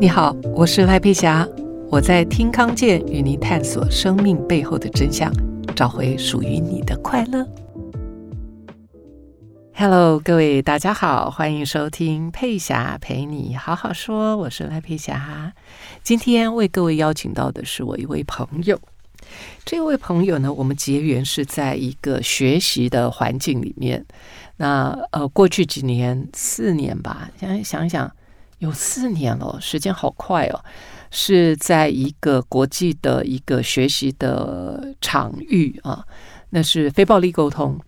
你好，我是赖佩霞，我在听康健与您探索生命背后的真相，找回属于你的快乐。Hello，各位大家好，欢迎收听佩霞陪你好好说，我是赖佩霞。今天为各位邀请到的是我一位朋友，这位朋友呢，我们结缘是在一个学习的环境里面。那呃，过去几年，四年吧，想想想，有四年了，时间好快哦。是在一个国际的一个学习的场域啊，那是非暴力沟通。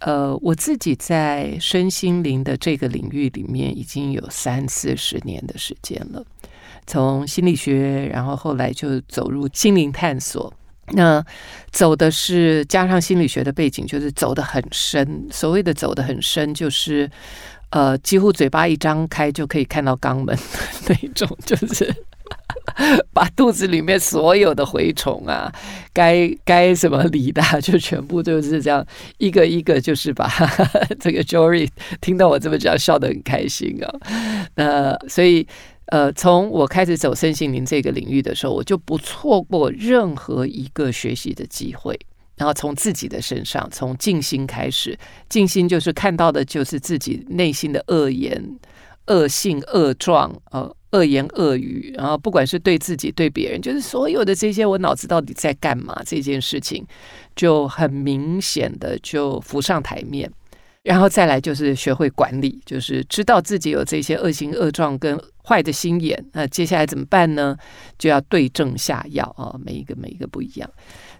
呃，我自己在身心灵的这个领域里面已经有三四十年的时间了，从心理学，然后后来就走入心灵探索。那走的是加上心理学的背景，就是走得很深。所谓的走得很深，就是呃，几乎嘴巴一张开就可以看到肛门 那种，就是 把肚子里面所有的蛔虫啊，该该什么理的，就全部就是这样一个一个，就是把 这个 Jory 听到我这么讲，笑得很开心啊。那所以。呃，从我开始走身心灵这个领域的时候，我就不错过任何一个学习的机会。然后从自己的身上，从静心开始，静心就是看到的就是自己内心的恶言、恶性、恶状，呃，恶言恶语。然后不管是对自己、对别人，就是所有的这些，我脑子到底在干嘛？这件事情就很明显的就浮上台面。然后再来就是学会管理，就是知道自己有这些恶行恶状跟坏的心眼，那接下来怎么办呢？就要对症下药啊，每一个每一个不一样。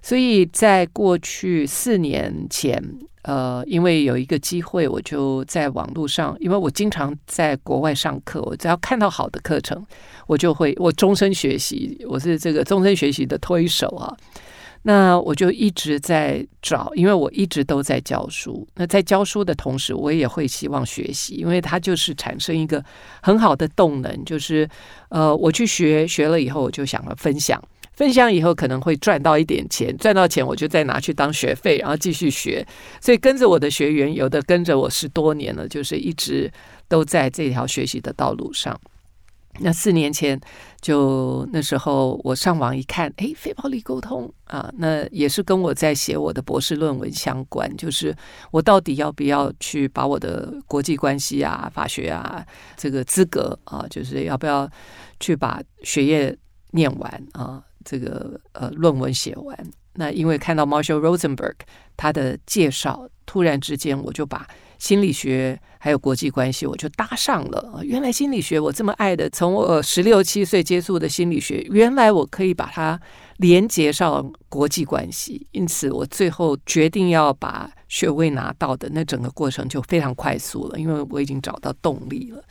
所以在过去四年前，呃，因为有一个机会，我就在网络上，因为我经常在国外上课，我只要看到好的课程，我就会我终身学习，我是这个终身学习的推手啊。那我就一直在找，因为我一直都在教书。那在教书的同时，我也会希望学习，因为它就是产生一个很好的动能，就是呃，我去学学了以后，我就想要分享，分享以后可能会赚到一点钱，赚到钱我就再拿去当学费，然后继续学。所以跟着我的学员，有的跟着我十多年了，就是一直都在这条学习的道路上。那四年前，就那时候我上网一看，哎，非暴力沟通啊，那也是跟我在写我的博士论文相关。就是我到底要不要去把我的国际关系啊、法学啊这个资格啊，就是要不要去把学业念完啊，这个呃论文写完。那因为看到 Marshall Rosenberg 他的介绍，突然之间我就把。心理学还有国际关系，我就搭上了。原来心理学我这么爱的，从我十六七岁接触的心理学，原来我可以把它连接上国际关系。因此，我最后决定要把学位拿到的那整个过程就非常快速了，因为我已经找到动力了。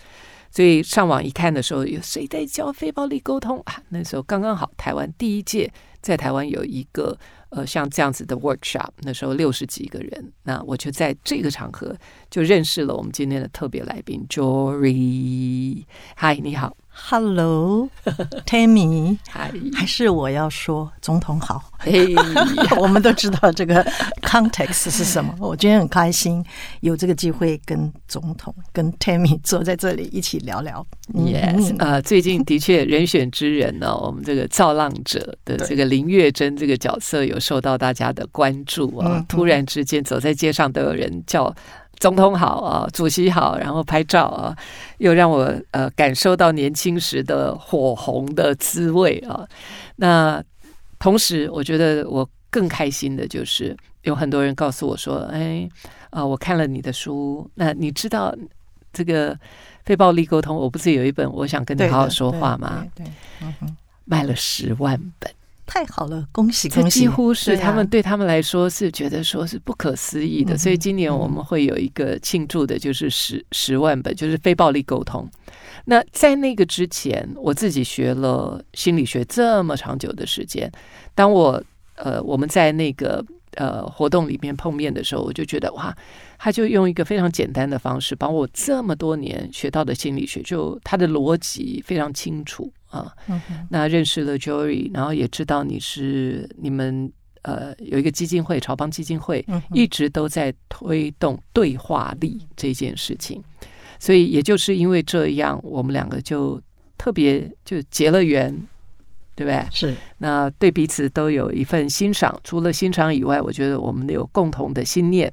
所以上网一看的时候，有谁在教非暴力沟通啊？那时候刚刚好，台湾第一届在台湾有一个。呃，像这样子的 workshop，那时候六十几个人，那我就在这个场合就认识了我们今天的特别来宾 Jory。嗨，你好。Hello，Tammy，还还是我要说总统好。嘿，我们都知道这个 context 是什么。我今天很开心有这个机会跟总统、跟 Tammy 坐在这里一起聊聊。Yes，呃，最近的确人选之人呢，我们这个造浪者的这个林月珍这个角色有受到大家的关注啊。突然之间走在街上都有人叫。总统好啊，主席好，然后拍照啊，又让我呃感受到年轻时的火红的滋味啊。那同时，我觉得我更开心的就是有很多人告诉我说：“哎啊，我看了你的书，那你知道这个非暴力沟通？我不是有一本我想跟你好好说话吗？对，嗯哼，卖了十万本。”太好了，恭喜恭喜！这几乎是他们对他们来说是觉得说是不可思议的，所以今年我们会有一个庆祝的，就是十十万本，就是非暴力沟通。那在那个之前，我自己学了心理学这么长久的时间，当我呃我们在那个呃活动里面碰面的时候，我就觉得哇，他就用一个非常简单的方式，把我这么多年学到的心理学，就他的逻辑非常清楚。啊，那认识了 Jory，然后也知道你是你们呃有一个基金会，朝邦基金会，一直都在推动对话力这件事情，所以也就是因为这样，我们两个就特别就结了缘，对不对？是。那对彼此都有一份欣赏，除了欣赏以外，我觉得我们有共同的心念。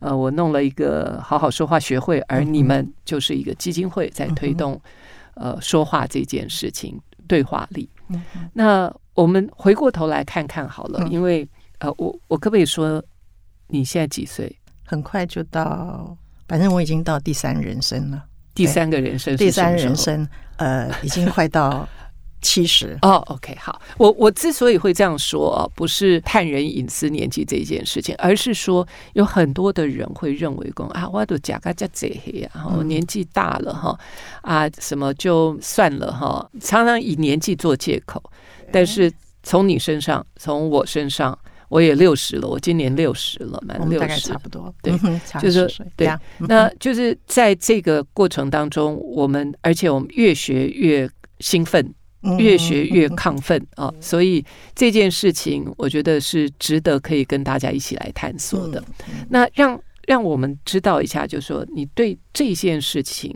呃，我弄了一个好好说话学会，而你们就是一个基金会在推动呃说话这件事情，对话力。那我们回过头来看看好了，因为呃，我我可不可以说你现在几岁？很快就到，反正我已经到第三人生了。第三个人生，第三人生，呃，已经快到。七十哦，OK，好，我我之所以会这样说，不是探人隐私年纪这件事情，而是说有很多的人会认为说啊，我都假个假贼黑啊，我年纪大了哈啊，什么就算了哈，常常以年纪做借口。但是从你身上，从我身上，我也六十了，我今年六十了，满六十差不多，对，就是对呀。那就是在这个过程当中，我们而且我们越学越兴奋。越学越亢奋啊！所以这件事情，我觉得是值得可以跟大家一起来探索的。那让让我们知道一下，就是说你对这件事情，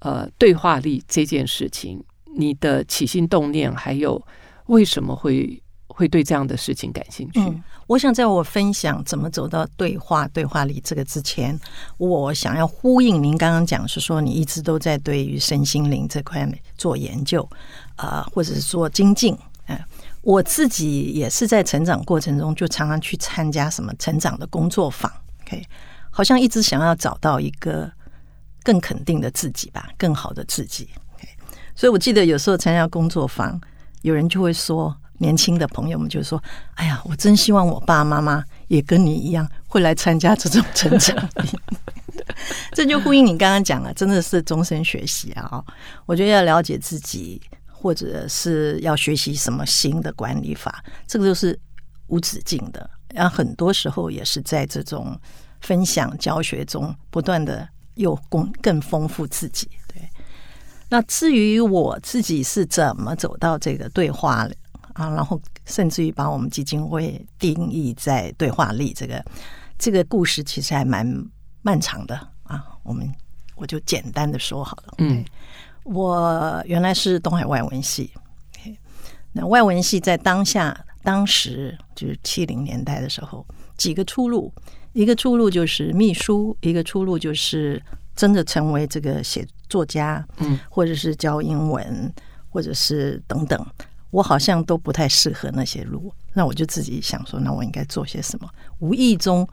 呃，对话力这件事情，你的起心动念，还有为什么会会对这样的事情感兴趣？嗯，我想在我分享怎么走到对话对话力这个之前，我想要呼应您刚刚讲，是说你一直都在对于身心灵这块做研究。啊，或者是说精进，嗯，我自己也是在成长过程中，就常常去参加什么成长的工作坊，OK，好像一直想要找到一个更肯定的自己吧，更好的自己，OK。所以我记得有时候参加工作坊，有人就会说，年轻的朋友们就说：“哎呀，我真希望我爸爸妈妈也跟你一样，会来参加这种成长。” 这就呼应你刚刚讲了，真的是终身学习啊！我觉得要了解自己。或者是要学习什么新的管理法，这个都是无止境的。然后很多时候也是在这种分享教学中，不断的又更更丰富自己。对，那至于我自己是怎么走到这个对话啊，然后甚至于把我们基金会定义在对话力这个这个故事，其实还蛮漫长的啊。我们我就简单的说好了，嗯。我原来是东海外文系那外文系在当下当时就是七零年代的时候，几个出路，一个出路就是秘书，一个出路就是真的成为这个写作家，嗯，或者是教英文，或者是等等，我好像都不太适合那些路，那我就自己想说，那我应该做些什么？无意中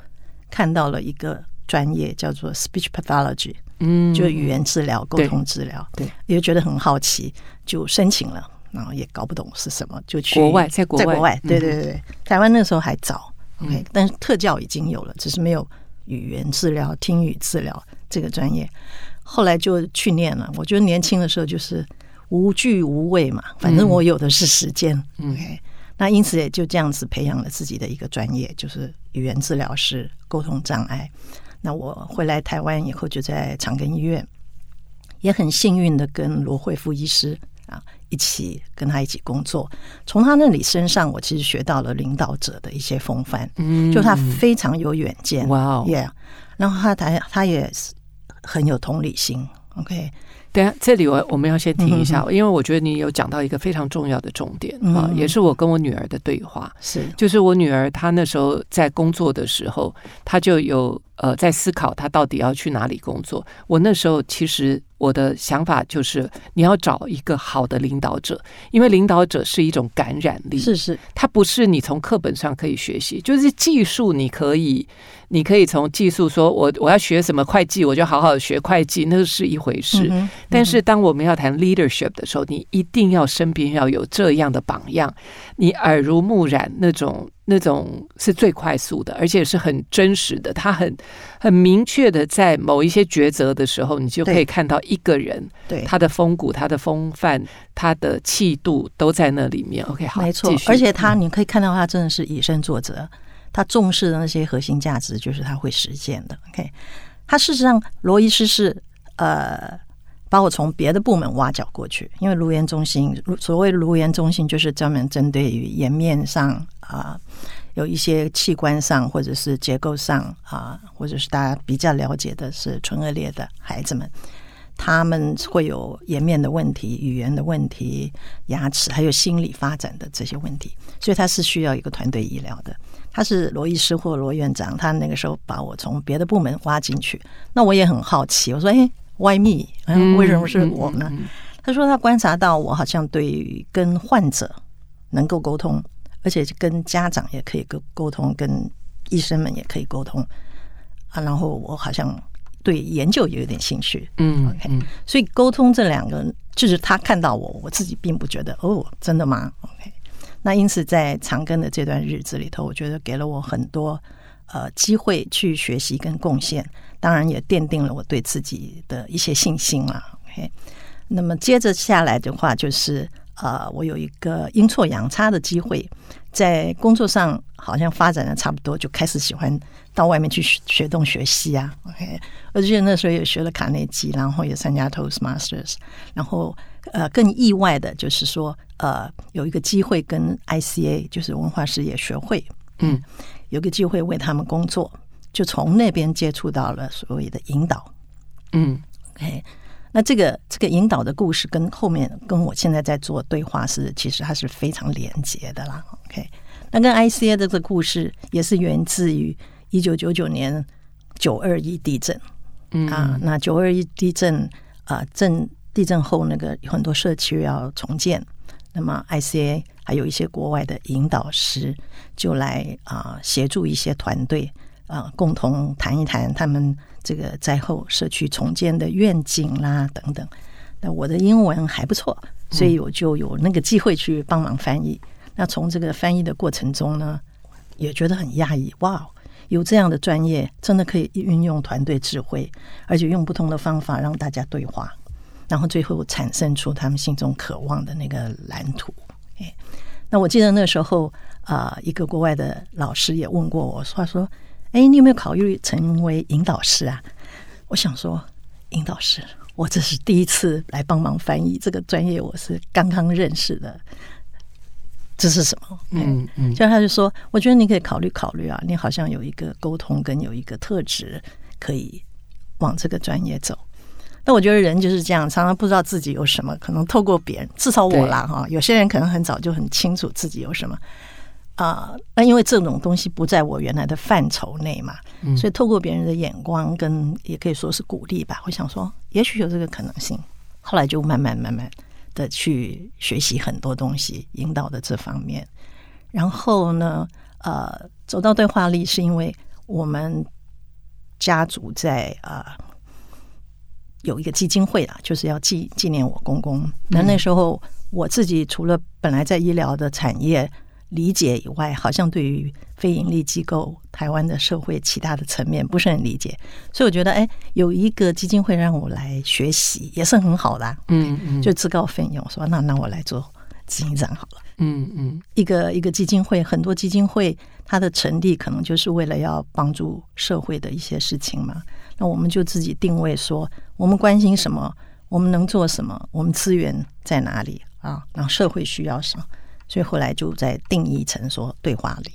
看到了一个专业叫做 speech pathology。嗯，就语言治疗、沟通治疗，对，也觉得很好奇，就申请了，然后也搞不懂是什么，就去国外，在国外，在国外，对对对，台湾那时候还早，OK，但是特教已经有了，只是没有语言治疗、听语治疗这个专业。后来就去念了。我觉得年轻的时候就是无惧无畏嘛，反正我有的是时间，OK，那因此也就这样子培养了自己的一个专业，就是语言治疗师、沟通障碍。那我回来台湾以后，就在长庚医院，也很幸运的跟罗慧夫医师啊一起跟他一起工作。从他那里身上，我其实学到了领导者的一些风范，嗯，就他非常有远见，哇哦，Yeah，然后他他他也是很有同理心，OK。等下，这里我我们要先停一下，因为我觉得你有讲到一个非常重要的重点啊，也是我跟我女儿的对话，是就是我女儿她那时候在工作的时候，她就有呃在思考她到底要去哪里工作。我那时候其实。我的想法就是，你要找一个好的领导者，因为领导者是一种感染力，是是，它不是你从课本上可以学习，就是技术你可以，你可以从技术说，我我要学什么会计，我就好好学会计，那是一回事。嗯嗯、但是当我们要谈 leadership 的时候，你一定要身边要有这样的榜样，你耳濡目染那种。那种是最快速的，而且是很真实的。他很很明确的在某一些抉择的时候，你就可以看到一个人，对他的风骨、他的风范、他的气度都在那里面。OK，好，没错。而且他，你可以看到他真的是以身作则，嗯、他重视的那些核心价值，就是他会实践的。OK，他事实上，罗医师是呃。把我从别的部门挖角过去，因为卢颜中心，所谓卢颜中心就是专门针对于颜面上啊、有一些器官上或者是结构上啊、或者是大家比较了解的是唇腭裂的孩子们，他们会有颜面的问题、语言的问题、牙齿，还有心理发展的这些问题，所以他是需要一个团队医疗的。他是罗医师或罗院长，他那个时候把我从别的部门挖进去，那我也很好奇，我说：“哎，Why me？嗯，为什么是我呢？”他说：“他观察到我好像对跟患者能够沟通，而且跟家长也可以沟沟通，跟医生们也可以沟通啊。然后我好像。”对研究也有点兴趣，嗯，OK，所以沟通这两个，就是他看到我，我自己并不觉得哦，真的吗？OK，那因此在长庚的这段日子里头，我觉得给了我很多呃机会去学习跟贡献，当然也奠定了我对自己的一些信心了。OK，那么接着下来的话，就是呃，我有一个阴错阳差的机会，在工作上好像发展的差不多，就开始喜欢。到外面去学学东学西啊，OK，而且那时候也学了卡内基，然后也参加 Toastmasters，然后呃更意外的就是说呃有一个机会跟 ICA 就是文化事业学会，嗯，有个机会为他们工作，就从那边接触到了所谓的引导，嗯，OK，那这个这个引导的故事跟后面跟我现在在做对话是其实它是非常连结的啦，OK，那跟 ICA 的这个故事也是源自于。一九九九年九二一地震，嗯啊，那九二一地震啊，震地震后那个很多社区要重建，那么 ICA 还有一些国外的引导师就来啊协助一些团队啊，共同谈一谈他们这个灾后社区重建的愿景啦等等。那我的英文还不错，所以我就有那个机会去帮忙翻译。那从这个翻译的过程中呢，也觉得很讶异，哇！有这样的专业，真的可以运用团队智慧，而且用不同的方法让大家对话，然后最后产生出他们心中渴望的那个蓝图。哎，那我记得那时候啊、一个国外的老师也问过我，他说：“哎，你有没有考虑成为引导师啊？”我想说，引导师，我这是第一次来帮忙翻译这个专业，我是刚刚认识的。这是什么？嗯嗯，所以他就说，我觉得你可以考虑考虑啊，你好像有一个沟通跟有一个特质，可以往这个专业走。那我觉得人就是这样，常常不知道自己有什么，可能透过别人，至少我啦哈，有些人可能很早就很清楚自己有什么啊。那因为这种东西不在我原来的范畴内嘛，所以透过别人的眼光跟也可以说是鼓励吧，我想说，也许有这个可能性。后来就慢慢慢慢。的去学习很多东西，引导的这方面，然后呢，呃，走到对话力是因为我们家族在啊、呃、有一个基金会啊，就是要纪纪念我公公。那那时候我自己除了本来在医疗的产业。理解以外，好像对于非盈利机构、台湾的社会其他的层面不是很理解，所以我觉得，哎，有一个基金会让我来学习，也是很好的。嗯嗯，就自告奋勇说，那那我来做执行长好了。嗯嗯，一个一个基金会，很多基金会它的成立可能就是为了要帮助社会的一些事情嘛。那我们就自己定位说，我们关心什么，我们能做什么，我们资源在哪里啊？然后社会需要什么？所以后来就在定义成说对话力，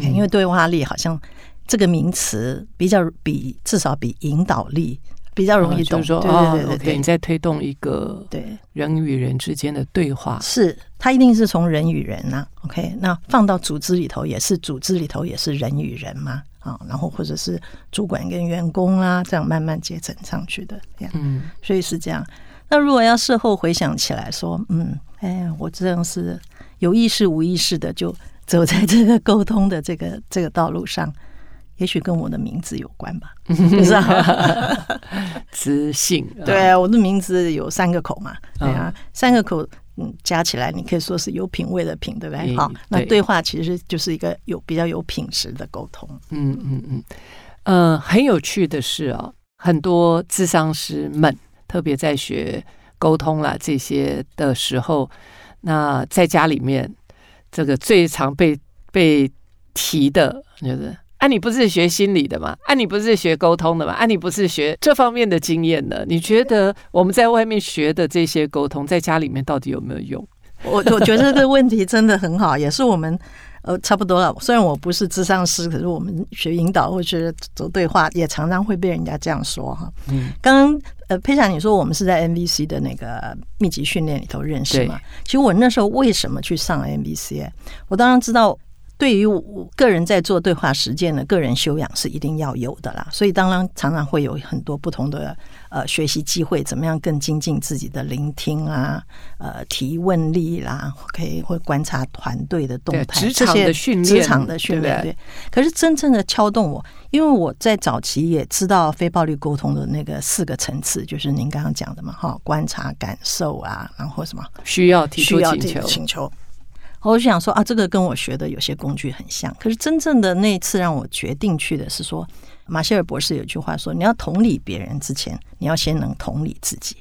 因为对话力好像这个名词比较比至少比引导力比较容易懂。说，对对对，你在推动一个对人与人之间的对话，是它一定是从人与人呐。OK，那放到组织里头也是组织里头也是人与人嘛啊，然后或者是主管跟员工啊，这样慢慢阶层上去的。嗯，所以是这样。那如果要事后回想起来说，嗯，哎，我真的是。有意识无意识的就走在这个沟通的这个这个道路上，也许跟我的名字有关吧，是吧？知性，对啊，我的名字有三个口嘛，对啊，三个口，嗯，加起来你可以说是有品味的品，对不对？好，那对话其实就是一个有比较有品质的沟通。嗯嗯嗯，呃，很有趣的是哦，很多智商师们特别在学沟通啦这些的时候。那在家里面，这个最常被被提的就是啊，你不是学心理的吗？啊，你不是学沟通的吗？啊，你不是学这方面的经验的？你觉得我们在外面学的这些沟通，在家里面到底有没有用？我我觉得这个问题真的很好，也是我们呃，差不多了。虽然我不是智商师，可是我们学引导或者走对话，也常常会被人家这样说哈。嗯，刚刚呃，佩霞你说我们是在 NVC 的那个密集训练里头认识嘛？其实我那时候为什么去上 NVC？我当然知道。对于我个人在做对话实践的个人修养是一定要有的啦，所以当然常常会有很多不同的呃学习机会，怎么样更精进自己的聆听啊，呃提问力啦，可以会观察团队的动态，职场的训练，职场的训练。对，可是真正的敲动我，因为我在早期也知道非暴力沟通的那个四个层次，就是您刚刚讲的嘛，哈，观察、感受啊，然后什么需要提出请求。我就想说啊，这个跟我学的有些工具很像。可是真正的那一次让我决定去的是说，马歇尔博士有句话说：“你要同理别人之前，你要先能同理自己。”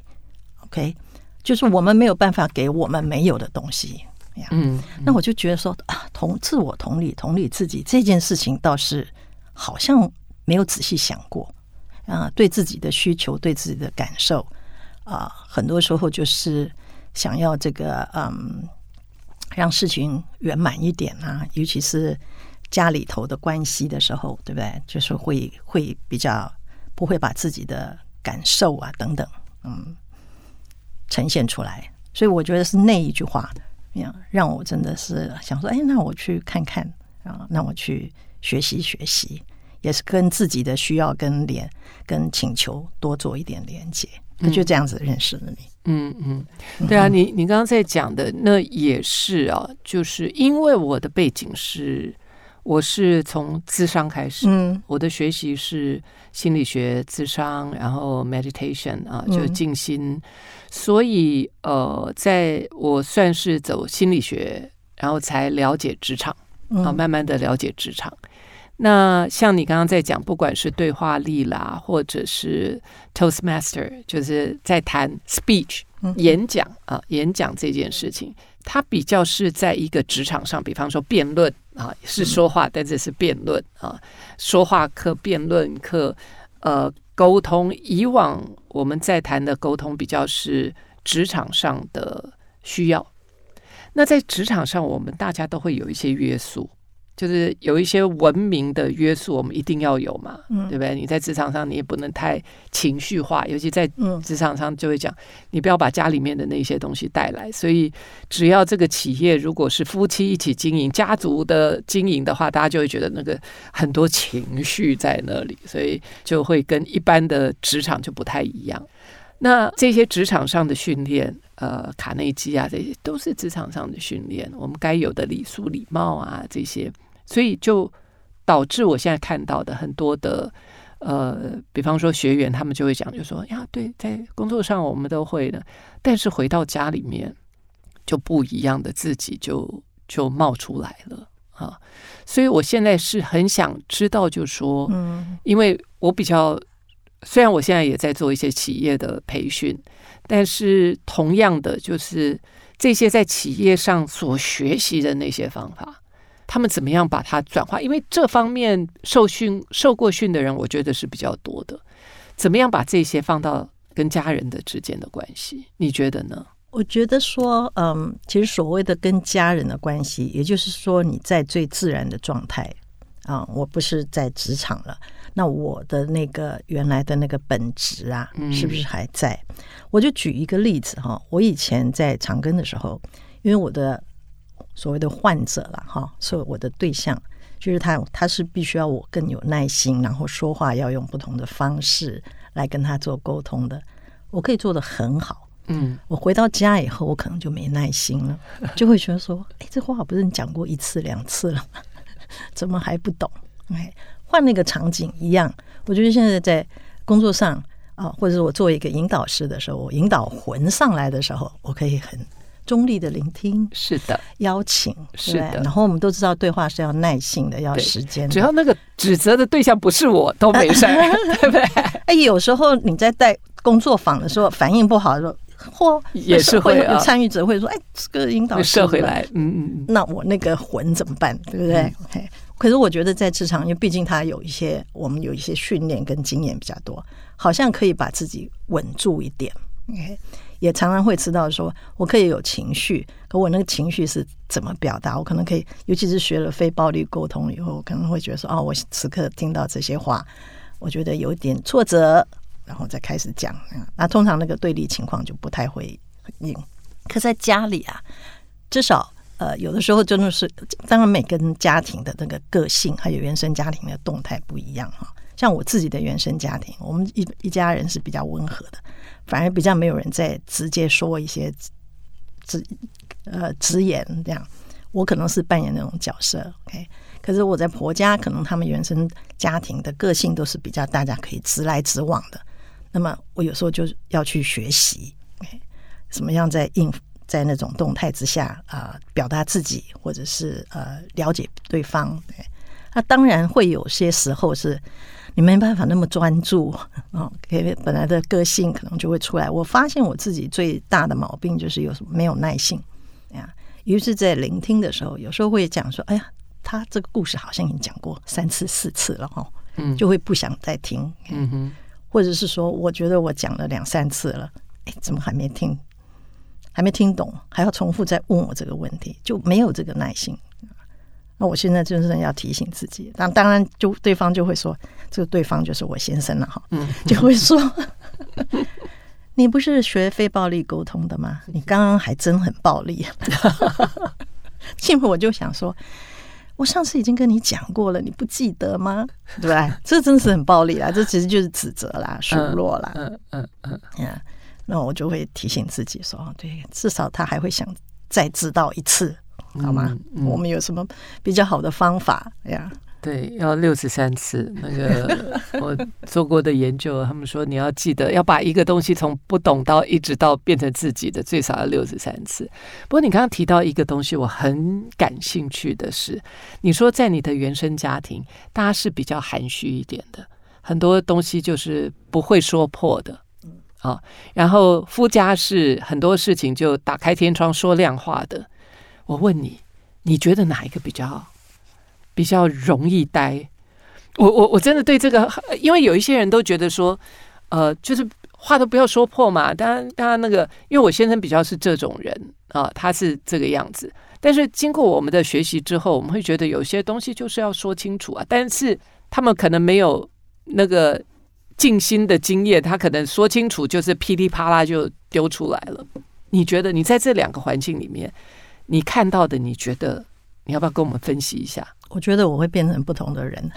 OK，就是我们没有办法给我们没有的东西。嗯，那我就觉得说啊，同自我同理、同理自己这件事情，倒是好像没有仔细想过啊。对自己的需求、对自己的感受啊，很多时候就是想要这个嗯。让事情圆满一点啊，尤其是家里头的关系的时候，对不对？就是会会比较不会把自己的感受啊等等，嗯，呈现出来。所以我觉得是那一句话，让我真的是想说，哎，那我去看看啊，那我去学习学习，也是跟自己的需要跟连跟请求多做一点连接。就这样子认识了你。嗯嗯嗯，对啊，你你刚刚在讲的那也是啊，就是因为我的背景是，我是从智商开始，嗯，我的学习是心理学智商，然后 meditation 啊，就静心，所以呃，在我算是走心理学，然后才了解职场啊，慢慢的了解职场。那像你刚刚在讲，不管是对话力啦，或者是 Toastmaster，就是在谈 speech 演讲啊，演讲这件事情，它比较是在一个职场上，比方说辩论啊，是说话，但这是辩论啊，说话课、辩论课，呃，沟通。以往我们在谈的沟通比较是职场上的需要。那在职场上，我们大家都会有一些约束。就是有一些文明的约束，我们一定要有嘛，嗯、对不对？你在职场上，你也不能太情绪化，尤其在职场上就会讲，你不要把家里面的那些东西带来。所以，只要这个企业如果是夫妻一起经营、家族的经营的话，大家就会觉得那个很多情绪在那里，所以就会跟一般的职场就不太一样。那这些职场上的训练，呃，卡内基啊，这些都是职场上的训练，我们该有的礼数、礼貌啊，这些，所以就导致我现在看到的很多的，呃，比方说学员，他们就会讲，就说呀，对，在工作上我们都会的，但是回到家里面就不一样的自己就就冒出来了啊，所以我现在是很想知道，就说，嗯，因为我比较。虽然我现在也在做一些企业的培训，但是同样的，就是这些在企业上所学习的那些方法，他们怎么样把它转化？因为这方面受训、受过训的人，我觉得是比较多的。怎么样把这些放到跟家人的之间的关系？你觉得呢？我觉得说，嗯，其实所谓的跟家人的关系，也就是说你在最自然的状态啊，我不是在职场了。那我的那个原来的那个本职啊，是不是还在？嗯、我就举一个例子哈，我以前在长庚的时候，因为我的所谓的患者了哈，所以我的对象就是他，他是必须要我更有耐心，然后说话要用不同的方式来跟他做沟通的。我可以做的很好，嗯，我回到家以后，我可能就没耐心了，就会觉得说，哎，这话不是你讲过一次两次了吗？怎么还不懂？哎。换那个场景一样，我觉得现在在工作上啊，或者是我做一个引导师的时候，我引导魂上来的时候，我可以很中立的聆听，是的，邀请，是的。然后我们都知道，对话是要耐性的，要时间。只要那个指责的对象不是我，都没事，对不对？哎，有时候你在带工作坊的时候，反应不好的时候，或也是会有参与者会说：“哎，这个引导师射回来，嗯嗯，那我那个魂怎么办？对不对？”OK。可是我觉得在职场，因为毕竟他有一些，我们有一些训练跟经验比较多，好像可以把自己稳住一点。OK，也常常会知道说，我可以有情绪，可我那个情绪是怎么表达？我可能可以，尤其是学了非暴力沟通以后，我可能会觉得说，哦，我此刻听到这些话，我觉得有点挫折，然后再开始讲。那通常那个对立情况就不太会硬。可在家里啊，至少呃，有的时候真的是，当然每个人家庭的那个个性还有原生家庭的动态不一样哈。像我自己的原生家庭，我们一一家人是比较温和的。反而比较没有人在直接说一些直呃直言这样，我可能是扮演那种角色，OK。可是我在婆家，可能他们原生家庭的个性都是比较大家可以直来直往的。那么我有时候就要去学习怎么样在应在那种动态之下啊、表达自己，或者是呃了解对方。对，那当然会有些时候是。你没办法那么专注 哦，本来的个性可能就会出来。我发现我自己最大的毛病就是有没有耐性呀。于是，在聆听的时候，有时候会讲说：“哎呀，他这个故事好像已经讲过三次、四次了哈。”嗯，就会不想再听。嗯哼，或者是说，我觉得我讲了两三次了，哎，怎么还没听？还没听懂，还要重复再问我这个问题，就没有这个耐性。那我现在真正要提醒自己，当当然就对方就会说，这个对方就是我先生了哈，嗯，就会说，你不是学非暴力沟通的吗？你刚刚还真很暴力，幸亏我就想说，我上次已经跟你讲过了，你不记得吗？对吧？这真的是很暴力啦，这其实就是指责啦、数落啦，嗯嗯嗯嗯，那我就会提醒自己说，对，至少他还会想再知道一次。好吗？我们有什么比较好的方法呀？对，要六十三次。那个 我做过的研究，他们说你要记得要把一个东西从不懂到一直到变成自己的，最少要六十三次。不过你刚刚提到一个东西，我很感兴趣的是，你说在你的原生家庭，大家是比较含蓄一点的，很多东西就是不会说破的啊。然后夫家是很多事情就打开天窗说亮话的。我问你，你觉得哪一个比较比较容易待？我我我真的对这个，因为有一些人都觉得说，呃，就是话都不要说破嘛。当然，当然那个，因为我先生比较是这种人啊，他是这个样子。但是经过我们的学习之后，我们会觉得有些东西就是要说清楚啊。但是他们可能没有那个静心的经验，他可能说清楚就是噼里啪啦就丢出来了。你觉得你在这两个环境里面？你看到的，你觉得你要不要跟我们分析一下？我觉得我会变成不同的人。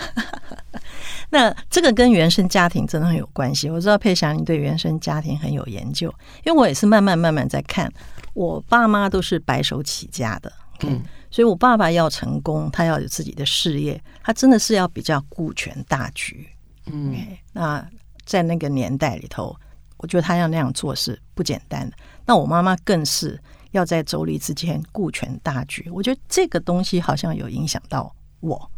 那这个跟原生家庭真的很有关系。我知道佩霞你对原生家庭很有研究，因为我也是慢慢慢慢在看。我爸妈都是白手起家的，嗯，所以我爸爸要成功，他要有自己的事业，他真的是要比较顾全大局。嗯，那在那个年代里头，我觉得他要那样做是不简单的。那我妈妈更是。要在妯娌之间顾全大局，我觉得这个东西好像有影响到我，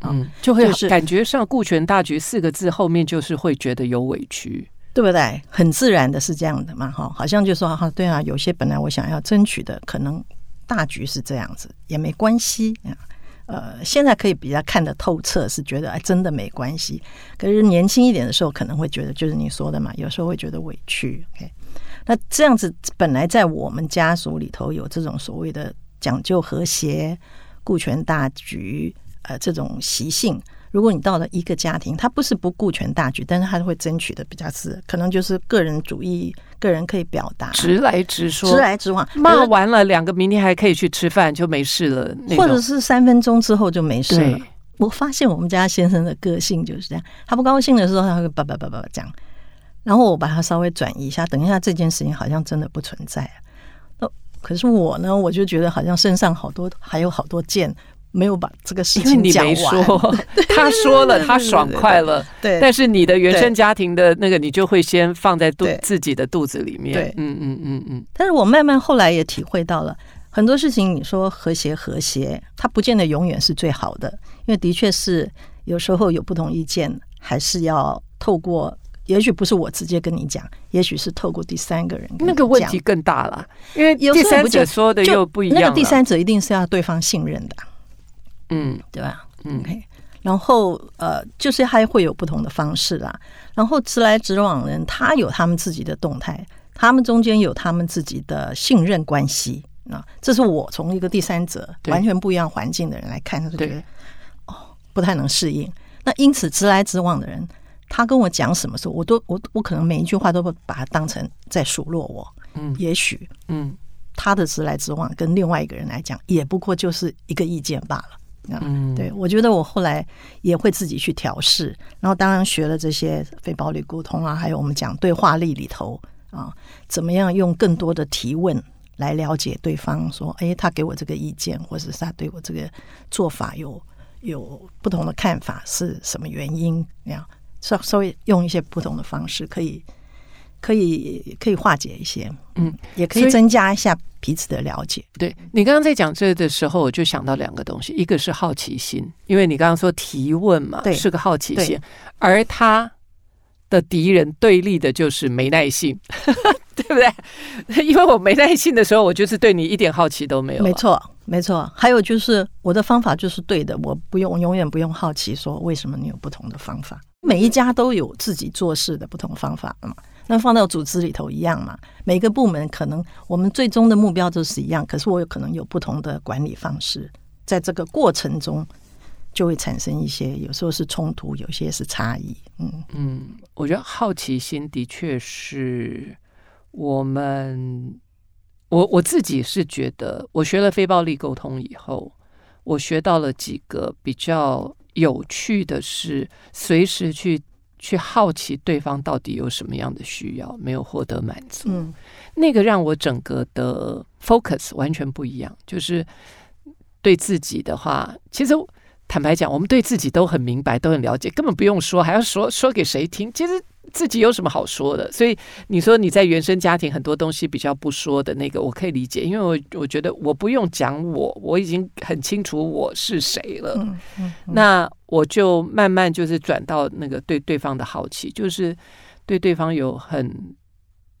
嗯，就会感觉上“顾全大局”四个字后面就是会觉得有委屈，对不对？很自然的是这样的嘛，哈，好像就说哈，对啊，有些本来我想要争取的，可能大局是这样子，也没关系啊。呃，现在可以比较看得透彻，是觉得哎，真的没关系。可是年轻一点的时候，可能会觉得就是你说的嘛，有时候会觉得委屈。那这样子本来在我们家族里头有这种所谓的讲究和谐、顾全大局，呃，这种习性。如果你到了一个家庭，他不是不顾全大局，但是他会争取的比较是，可能就是个人主义，个人可以表达，直来直说，直来直往，骂完了两个，明天还可以去吃饭，就没事了。或者是三分钟之后就没事了。我发现我们家先生的个性就是这样，他不高兴的时候，他会叭叭叭叭讲。然后我把他稍微转移一下，等一下这件事情好像真的不存在。那可是我呢，我就觉得好像身上好多还有好多件没有把这个事情讲完。说 他说了，他爽快了，对。但是你的原生家庭的那个，你就会先放在肚自己的肚子里面。对，嗯嗯嗯嗯。但是我慢慢后来也体会到了很多事情。你说和谐和谐，它不见得永远是最好的，因为的确是有时候有不同意见，还是要透过。也许不是我直接跟你讲，也许是透过第三个人。那个问题更大了，因为第三者说的又不一样。那个第三者一定是要对方信任的，嗯，对吧？嗯，OK。然后呃，就是还会有不同的方式啦。然后直来直往的人，他有他们自己的动态。他们中间有他们自己的信任关系啊。这是我从一个第三者完全不一样环境的人来看，就觉得哦不太能适应。那因此直来直往的人，他跟我讲什么时候，我都我我可能每一句话都会把他当成在数落我。嗯，也许嗯，他的直来直往跟另外一个人来讲，也不过就是一个意见罢了。嗯，对，我觉得我后来也会自己去调试，然后当然学了这些非暴力沟通啊，还有我们讲对话力里头啊，怎么样用更多的提问来了解对方，说，哎，他给我这个意见，或者是他对我这个做法有有不同的看法，是什么原因？那样稍稍微用一些不同的方式，可以。可以可以化解一些，嗯，也可以增加一下彼此的了解。对，你刚刚在讲这的时候，我就想到两个东西，一个是好奇心，因为你刚刚说提问嘛，对，是个好奇心，而他的敌人对立的就是没耐性，对不对？因为我没耐性的时候，我就是对你一点好奇都没有。没错，没错。还有就是我的方法就是对的，我不用永远不用好奇说为什么你有不同的方法。每一家都有自己做事的不同方法嘛。那放到组织里头一样嘛？每个部门可能我们最终的目标都是一样，可是我有可能有不同的管理方式，在这个过程中就会产生一些，有时候是冲突，有些是差异。嗯嗯，我觉得好奇心的确是我们，我我自己是觉得，我学了非暴力沟通以后，我学到了几个比较有趣的是，随时去。去好奇对方到底有什么样的需要没有获得满足，嗯，那个让我整个的 focus 完全不一样。就是对自己的话，其实坦白讲，我们对自己都很明白，都很了解，根本不用说，还要说说给谁听？其实。自己有什么好说的？所以你说你在原生家庭很多东西比较不说的那个，我可以理解，因为我我觉得我不用讲我，我已经很清楚我是谁了。嗯嗯嗯。那我就慢慢就是转到那个对对方的好奇，就是对对方有很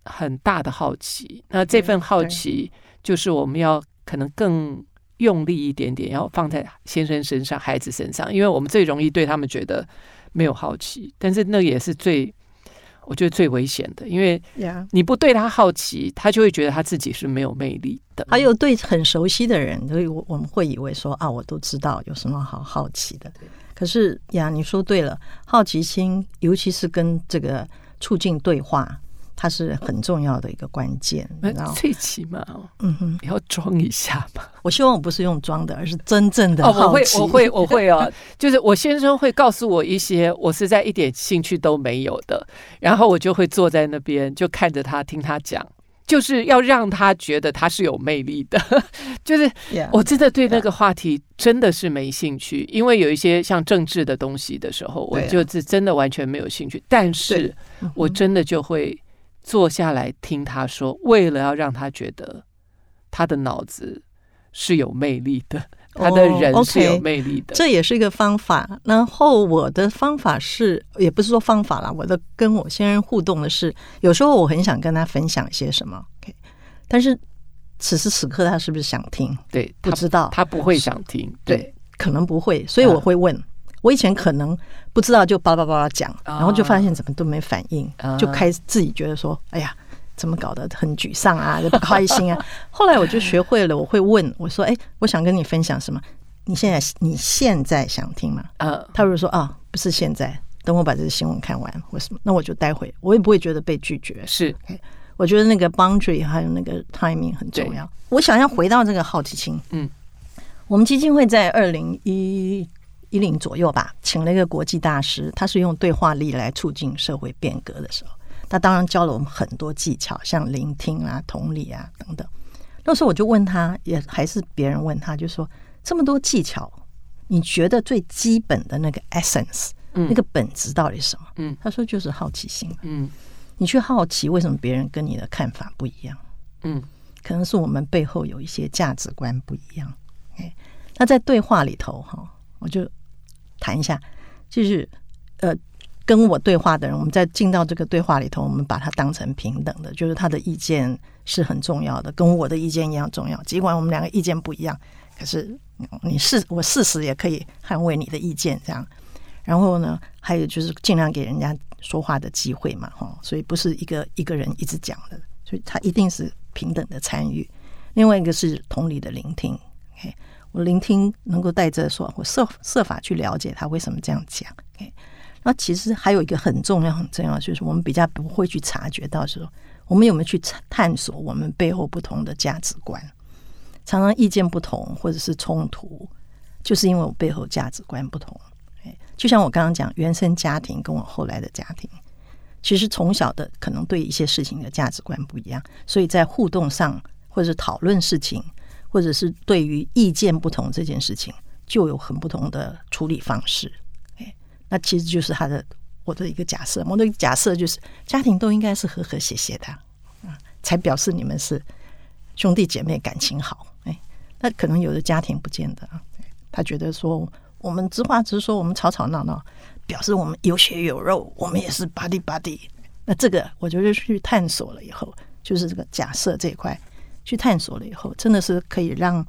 很大的好奇。那这份好奇就是我们要可能更用力一点点，要放在先生身上、孩子身上，因为我们最容易对他们觉得没有好奇，但是那也是最。我觉得最危险的，因为你不对他好奇，他就会觉得他自己是没有魅力的。还有对很熟悉的人，所以我我们会以为说啊，我都知道有什么好好奇的。可是呀，你说对了，好奇心，尤其是跟这个促进对话。它是很重要的一个关键，然后最起码，嗯哼，你要装一下嘛。我希望我不是用装的，而是真正的。哦，我会，我会，我会哦。就是我先生会告诉我一些我实在一点兴趣都没有的，然后我就会坐在那边就看着他听他讲，就是要让他觉得他是有魅力的。就是我真的对那个话题真的是没兴趣，因为有一些像政治的东西的时候，我就是真的完全没有兴趣。但是我真的就会。坐下来听他说，为了要让他觉得他的脑子是有魅力的，他的人是有魅力的，这也是一个方法。然后我的方法是，也不是说方法啦，我的跟我先生互动的是，有时候我很想跟他分享一些什么但是此时此刻他是不是想听？对，不知道，他不会想听，对，可能不会，所以我会问。我以前可能不知道，就巴拉巴拉讲，然后就发现怎么都没反应，就开始自己觉得说：“哎呀，怎么搞得很沮丧啊，就 不开心啊。”后来我就学会了，我会问我说：“哎，我想跟你分享什么？你现在你现在想听吗？”呃，他如果说：“啊，不是现在，等我把这个新闻看完或什么，那我就待会，我也不会觉得被拒绝。”是，我觉得那个 boundary 还有那个 timing 很重要。我想要回到这个好奇心，嗯，我们基金会在二零一。一零左右吧，请了一个国际大师，他是用对话力来促进社会变革的时候，他当然教了我们很多技巧，像聆听啊、同理啊等等。那时候我就问他，也还是别人问他，就说这么多技巧，你觉得最基本的那个 essence，嗯，那个本质到底是什么？嗯，他说就是好奇心。嗯，你去好奇为什么别人跟你的看法不一样？嗯，可能是我们背后有一些价值观不一样。哎，那在对话里头哈，我就。谈一下，就是呃，跟我对话的人，我们在进到这个对话里头，我们把它当成平等的，就是他的意见是很重要的，跟我的意见一样重要。尽管我们两个意见不一样，可是你事我事实也可以捍卫你的意见，这样。然后呢，还有就是尽量给人家说话的机会嘛，哈。所以不是一个一个人一直讲的，所以他一定是平等的参与。另外一个是同理的聆听，OK，我聆听能够带着说，我设设法去了解他为什么这样讲，OK。那其实还有一个很重要、很重要，就是我们比较不会去察觉到说，我们有没有去探索我们背后不同的价值观。常常意见不同或者是冲突，就是因为我背后价值观不同。就像我刚刚讲，原生家庭跟我后来的家庭，其实从小的可能对一些事情的价值观不一样，所以在互动上或者是讨论事情，或者是对于意见不同这件事情，就有很不同的处理方式。哎，那其实就是他的我的一个假设，我的假设就是家庭都应该是和和谐谐的，啊，才表示你们是兄弟姐妹感情好。哎，那可能有的家庭不见得啊，他觉得说。我们直话直说，我们吵吵闹闹，表示我们有血有肉，我们也是 body body。那这个我觉得去探索了以后，就是这个假设这一块去探索了以后，真的是可以让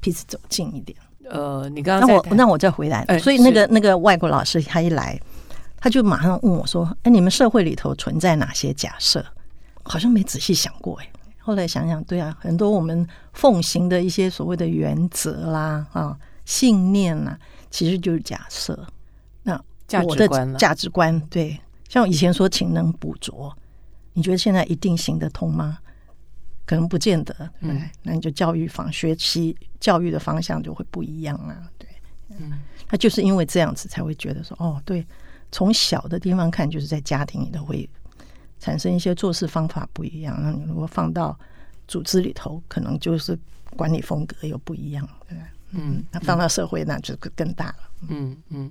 彼此走近一点。呃，你刚刚那我那我再回来，欸、所以那个那个外国老师他一来，他就马上问我说：“哎，你们社会里头存在哪些假设？”好像没仔细想过哎。后来想想，对啊，很多我们奉行的一些所谓的原则啦啊。信念呐、啊，其实就是假设。那我的价值观，对，像我以前说勤能补拙，你觉得现在一定行得通吗？可能不见得。嗯，那你就教育方学习教育的方向就会不一样啊。对，嗯，他就是因为这样子才会觉得说，哦，对，从小的地方看，就是在家庭里头会产生一些做事方法不一样。那你如果放到组织里头，可能就是管理风格又不一样，对。嗯，那放到社会那就更大了。嗯嗯，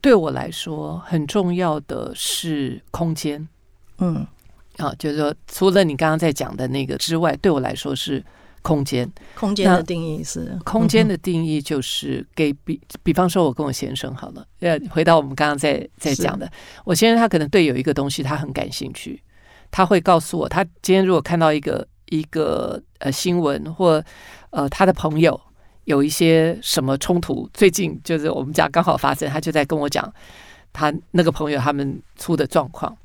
对我来说很重要的是空间。嗯，啊，就是说，除了你刚刚在讲的那个之外，对我来说是空间。空间的定义是？空间的定义就是给比，比方说，我跟我先生好了，呃，回到我们刚刚在在讲的，我先生他可能对有一个东西他很感兴趣，他会告诉我，他今天如果看到一个一个呃新闻或呃他的朋友。有一些什么冲突？最近就是我们家刚好发生，他就在跟我讲他那个朋友他们出的状况。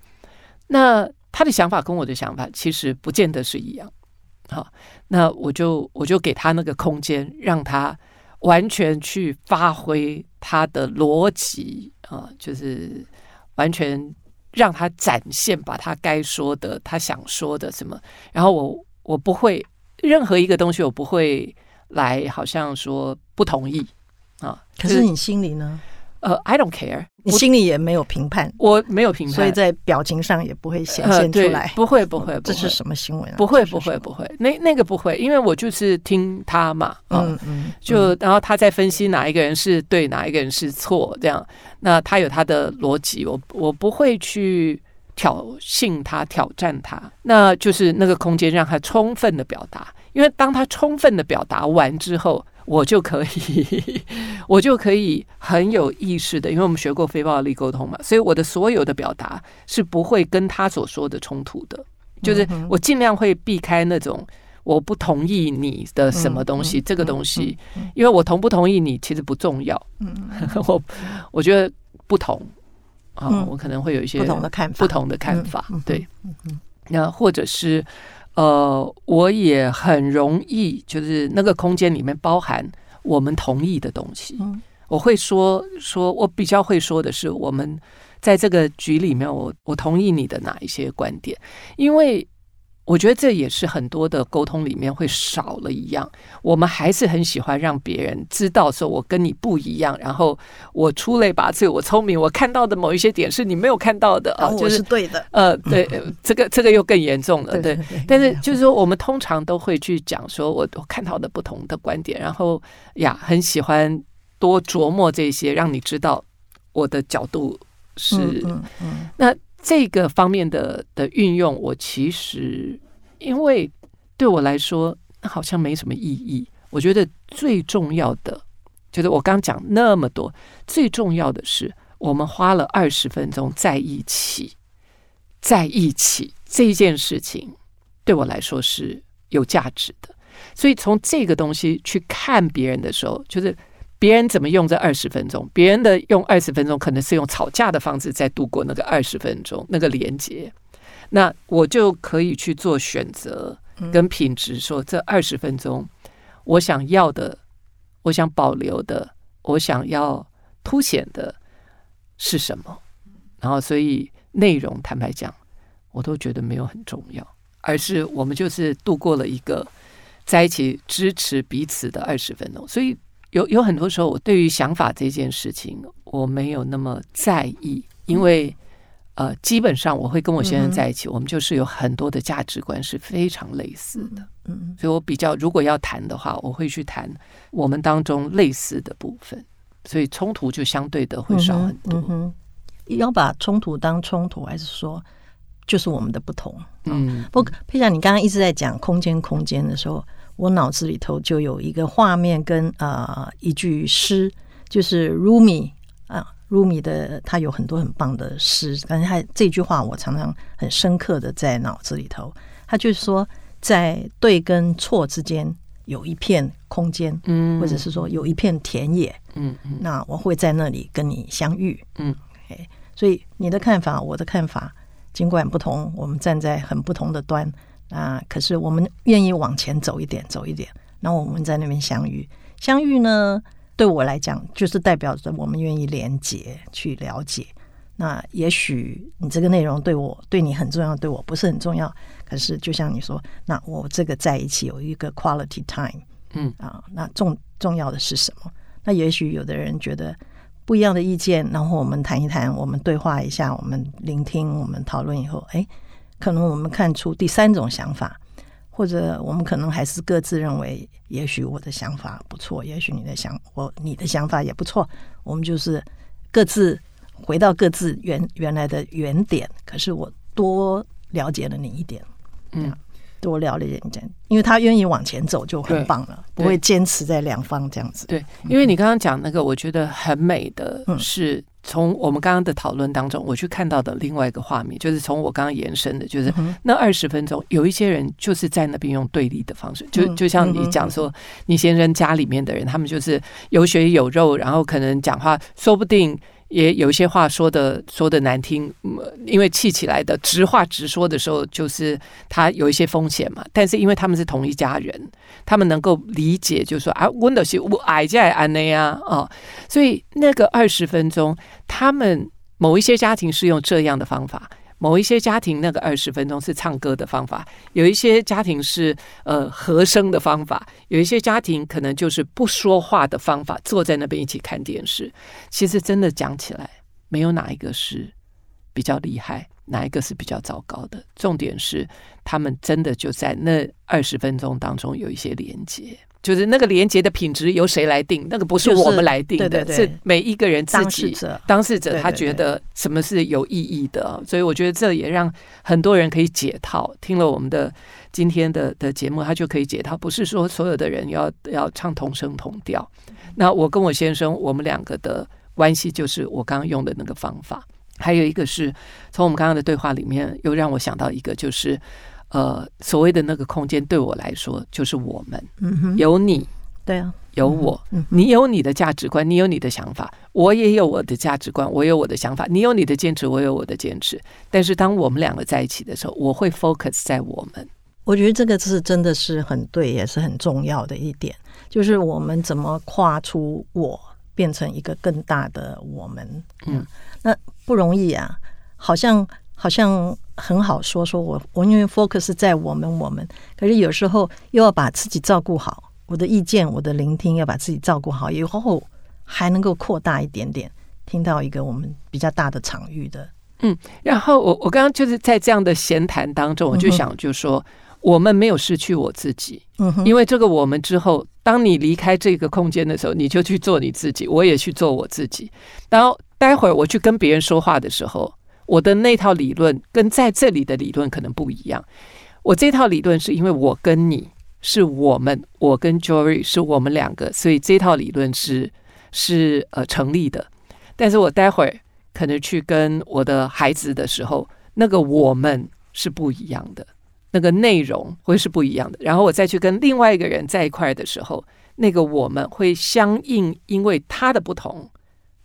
那他的想法跟我的想法其实不见得是一样。好，那我就我就给他那个空间，让他完全去发挥他的逻辑啊，就是完全让他展现，把他该说的、他想说的什么。然后我我不会任何一个东西，我不会。来，好像说不同意啊，可是你心里呢？呃，I don't care，你心里也没有评判，我没有评判，所以在表情上也不会显现出来。不会，不会，这是什么新闻啊？不会，不会，不会，那那个不会，因为我就是听他嘛，嗯嗯，就然后他在分析哪一个人是对，哪一个人是错，这样，那他有他的逻辑，我我不会去挑衅他、挑战他，那就是那个空间让他充分的表达。因为当他充分的表达完之后，我就可以，我就可以很有意识的，因为我们学过非暴力沟通嘛，所以我的所有的表达是不会跟他所说的冲突的，就是我尽量会避开那种我不同意你的什么东西，这个东西，因为我同不同意你其实不重要，我我觉得不同啊，我可能会有一些不同的看法，不同的看法，对，那或者是。呃，我也很容易，就是那个空间里面包含我们同意的东西。我会说说，我比较会说的是，我们在这个局里面，我我同意你的哪一些观点，因为。我觉得这也是很多的沟通里面会少了一样，我们还是很喜欢让别人知道说我跟你不一样，然后我出类拔萃，我聪明，我看到的某一些点是你没有看到的。啊，就是对的，呃，对，这个这个又更严重了，对，但是就是说，我们通常都会去讲说我我看到的不同的观点，然后呀，很喜欢多琢磨这些，让你知道我的角度是嗯嗯。那。这个方面的的运用，我其实因为对我来说好像没什么意义。我觉得最重要的就是我刚讲那么多，最重要的是我们花了二十分钟在一起，在一起这件事情对我来说是有价值的。所以从这个东西去看别人的时候，就是。别人怎么用这二十分钟？别人的用二十分钟可能是用吵架的方式在度过那个二十分钟那个连接。那我就可以去做选择跟品质，说这二十分钟我想要的，我想保留的，我想要凸显的是什么？然后，所以内容坦白讲，我都觉得没有很重要，而是我们就是度过了一个在一起支持彼此的二十分钟。所以有有很多时候，我对于想法这件事情，我没有那么在意，因为。呃，基本上我会跟我先生在一起，嗯、我们就是有很多的价值观是非常类似的。嗯，嗯，所以我比较如果要谈的话，我会去谈我们当中类似的部分，所以冲突就相对的会少很多。嗯嗯、要把冲突当冲突，还是说就是我们的不同？嗯，不过佩霞，你刚刚一直在讲空间，空间的时候，我脑子里头就有一个画面跟呃一句诗，就是 Rumi 啊。Rumi 的他有很多很棒的诗，但是他这句话我常常很深刻的在脑子里头。他就是说，在对跟错之间有一片空间，嗯，或者是说有一片田野，嗯嗯，那我会在那里跟你相遇，嗯所以你的看法，我的看法，尽管不同，我们站在很不同的端啊，可是我们愿意往前走一点，走一点，那我们在那边相遇，相遇呢？对我来讲，就是代表着我们愿意连接去了解。那也许你这个内容对我对你很重要，对我不是很重要。可是就像你说，那我这个在一起有一个 quality time，嗯啊，那重重要的是什么？那也许有的人觉得不一样的意见，然后我们谈一谈，我们对话一下，我们聆听，我们讨论以后，哎，可能我们看出第三种想法。或者我们可能还是各自认为，也许我的想法不错，也许你的想我你的想法也不错，我们就是各自回到各自原原来的原点。可是我多了解了你一点，嗯，多了解一点，因为他愿意往前走就很棒了，不会坚持在两方这样子。对，因为你刚刚讲那个，我觉得很美的是。从我们刚刚的讨论当中，我去看到的另外一个画面，就是从我刚刚延伸的，就是那二十分钟，有一些人就是在那边用对立的方式，就就像你讲说，你先生家里面的人，他们就是有血有肉，然后可能讲话，说不定。也有一些话说的说的难听，因为气起来的直话直说的时候，就是他有一些风险嘛。但是因为他们是同一家人，他们能够理解，就是说啊，温的是我矮在安内呀啊，所以那个二十分钟，他们某一些家庭是用这样的方法。某一些家庭那个二十分钟是唱歌的方法，有一些家庭是呃和声的方法，有一些家庭可能就是不说话的方法，坐在那边一起看电视。其实真的讲起来，没有哪一个是比较厉害，哪一个是比较糟糕的。重点是他们真的就在那二十分钟当中有一些连接。就是那个连接的品质由谁来定？那个不是我们来定的，对对对，是每一个人自己当事者，当事者他觉得什么是有意义的，所以我觉得这也让很多人可以解套。听了我们的今天的的节目，他就可以解套。不是说所有的人要要唱同声同调。那我跟我先生，我们两个的关系就是我刚刚用的那个方法。还有一个是从我们刚刚的对话里面，又让我想到一个，就是。呃，所谓的那个空间对我来说就是我们，嗯哼，有你，对啊，有我，嗯，你有你的价值观，你有你的想法，我也有我的价值观，我有我的想法，你有你的坚持，我有我的坚持。但是当我们两个在一起的时候，我会 focus 在我们。我觉得这个是真的是很对，也是很重要的一点，就是我们怎么跨出我，变成一个更大的我们。嗯，那不容易啊，好像。好像很好说，说我我因为 focus 在我们我们，可是有时候又要把自己照顾好，我的意见，我的聆听要把自己照顾好，以后还能够扩大一点点，听到一个我们比较大的场域的。嗯，然后我我刚刚就是在这样的闲谈当中，我就想就说，嗯、我们没有失去我自己，因为这个我们之后，当你离开这个空间的时候，你就去做你自己，我也去做我自己，然后待会儿我去跟别人说话的时候。我的那套理论跟在这里的理论可能不一样。我这套理论是因为我跟你是我们，我跟 Jory 是我们两个，所以这套理论是是呃成立的。但是我待会儿可能去跟我的孩子的时候，那个我们是不一样的，那个内容会是不一样的。然后我再去跟另外一个人在一块的时候，那个我们会相应，因为他的不同，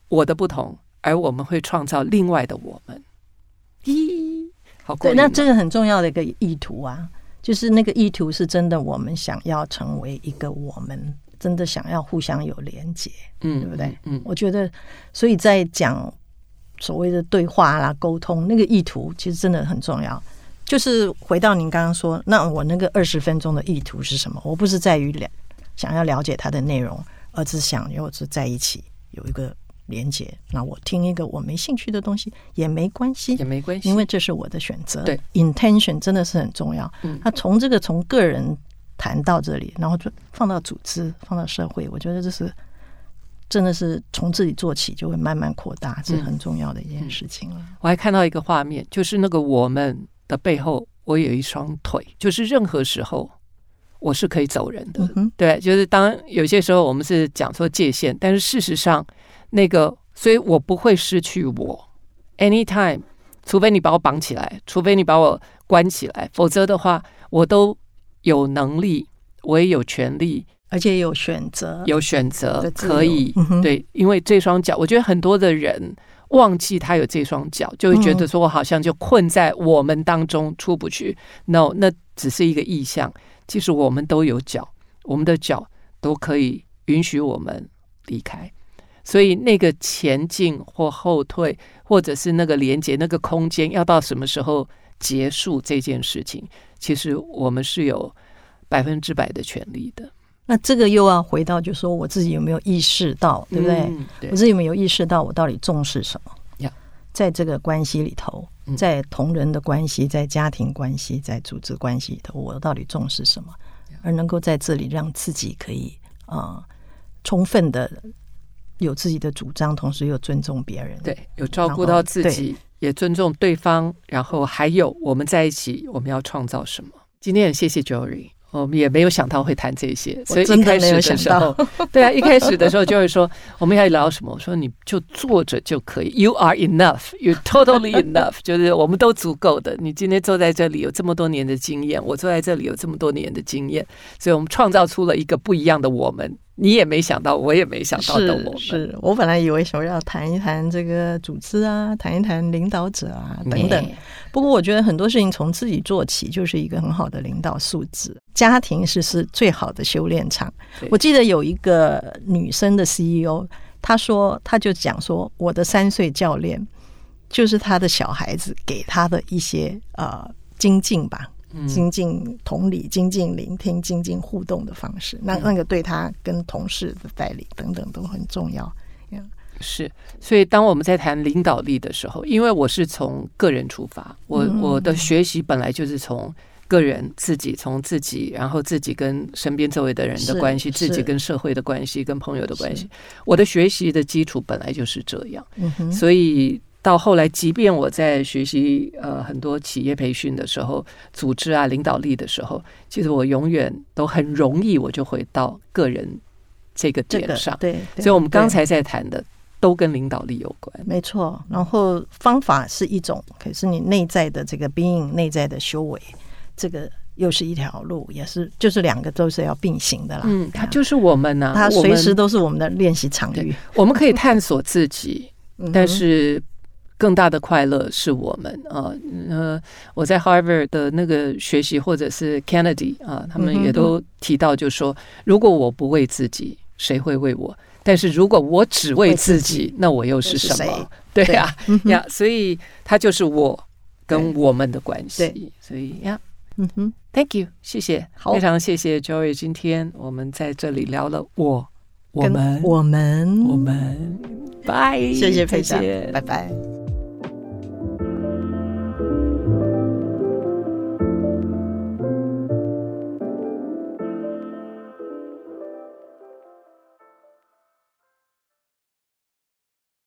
我的不同，而我们会创造另外的我们。咦，好过。对，那这个很重要的一个意图啊，就是那个意图是真的，我们想要成为一个我们，真的想要互相有连接，嗯，对不对？嗯，嗯，我觉得，所以在讲所谓的对话啦、沟通，那个意图其实真的很重要。就是回到您刚刚说，那我那个二十分钟的意图是什么？我不是在于了想要了解它的内容，而是想要是在一起有一个连接。那我听一个我没兴趣的东西也没关系，也没关系，因为这是我的选择。对，intention 真的是很重要。嗯，那从这个从个人谈到这里，然后就放到组织，放到社会，我觉得这是真的是从自己做起，就会慢慢扩大，是很重要的一件事情了。嗯，我还看到一个画面，就是那个我们。的背后，我有一双腿，就是任何时候我是可以走人的。嗯、对，就是当有些时候我们是讲说界限，但是事实上，那个，所以我不会失去我。Anytime，除非你把我绑起来，除非你把我关起来，否则的话，我都有能力，我也有权利，而且有选择，有选择可以、嗯、对，因为这双脚，我觉得很多的人。忘记他有这双脚，就会觉得说我好像就困在我们当中出不去。嗯、No，那只是一个意象。其实我们都有脚，我们的脚都可以允许我们离开。所以那个前进或后退，或者是那个连接，那个空间要到什么时候结束这件事情，其实我们是有百分之百的权利的。那这个又要回到，就是说我自己有没有意识到，对不对？嗯、对，我自己有没有意识到我到底重视什么？呀，在这个关系里头，在同人的关系，在家庭关系，在组织关系里头，我到底重视什么？而能够在这里让自己可以啊、呃，充分的有自己的主张，同时又尊重别人，对，有照顾到自己，也尊重对方，然后还有我们在一起，我们要创造什么？今天很谢谢 Jory。我们也没有想到会谈这些，所以一开始的时候，对啊，一开始的时候就会说我们要聊什么？我说你就坐着就可以，You are enough, you totally enough，就是我们都足够的。你今天坐在这里有这么多年的经验，我坐在这里有这么多年的经验，所以我们创造出了一个不一样的我们。你也没想到，我也没想到的我们。是，是我本来以为说要谈一谈这个组织啊，谈一谈领导者啊等等。不过我觉得很多事情从自己做起，就是一个很好的领导素质。家庭是是最好的修炼场。我记得有一个女生的 CEO，她说，她就讲说，我的三岁教练就是她的小孩子给她的一些呃精进吧。精进同理、精进聆听、精进互动的方式，那那个对他跟同事的带领等等都很重要。是，所以当我们在谈领导力的时候，因为我是从个人出发，我我的学习本来就是从个人自己，从自己，然后自己跟身边周围的人的关系，自己跟社会的关系，跟朋友的关系，我的学习的基础本来就是这样。所以。到后来，即便我在学习呃很多企业培训的时候，组织啊领导力的时候，其实我永远都很容易我就会到个人这个点上。这个、对，所以我们刚才在谈的都跟领导力有关。没错，然后方法是一种，可是你内在的这个 being 内在的修为，这个又是一条路，也是就是两个都是要并行的啦。嗯，它就是我们呢、啊，它随时都是我们的练习场域。我们可以探索自己，但是。更大的快乐是我们啊，呃，我在 Harvard 的那个学习，或者是 Kennedy 啊，他们也都提到，就是说，如果我不为自己，谁会为我？但是如果我只为自己，那我又是什么？对呀呀，所以他就是我跟我们的关系。所以呀，嗯哼，Thank you，谢谢，非常谢谢 Joy，今天我们在这里聊了我、我们、我们、我们，拜，谢谢佩姐，拜拜。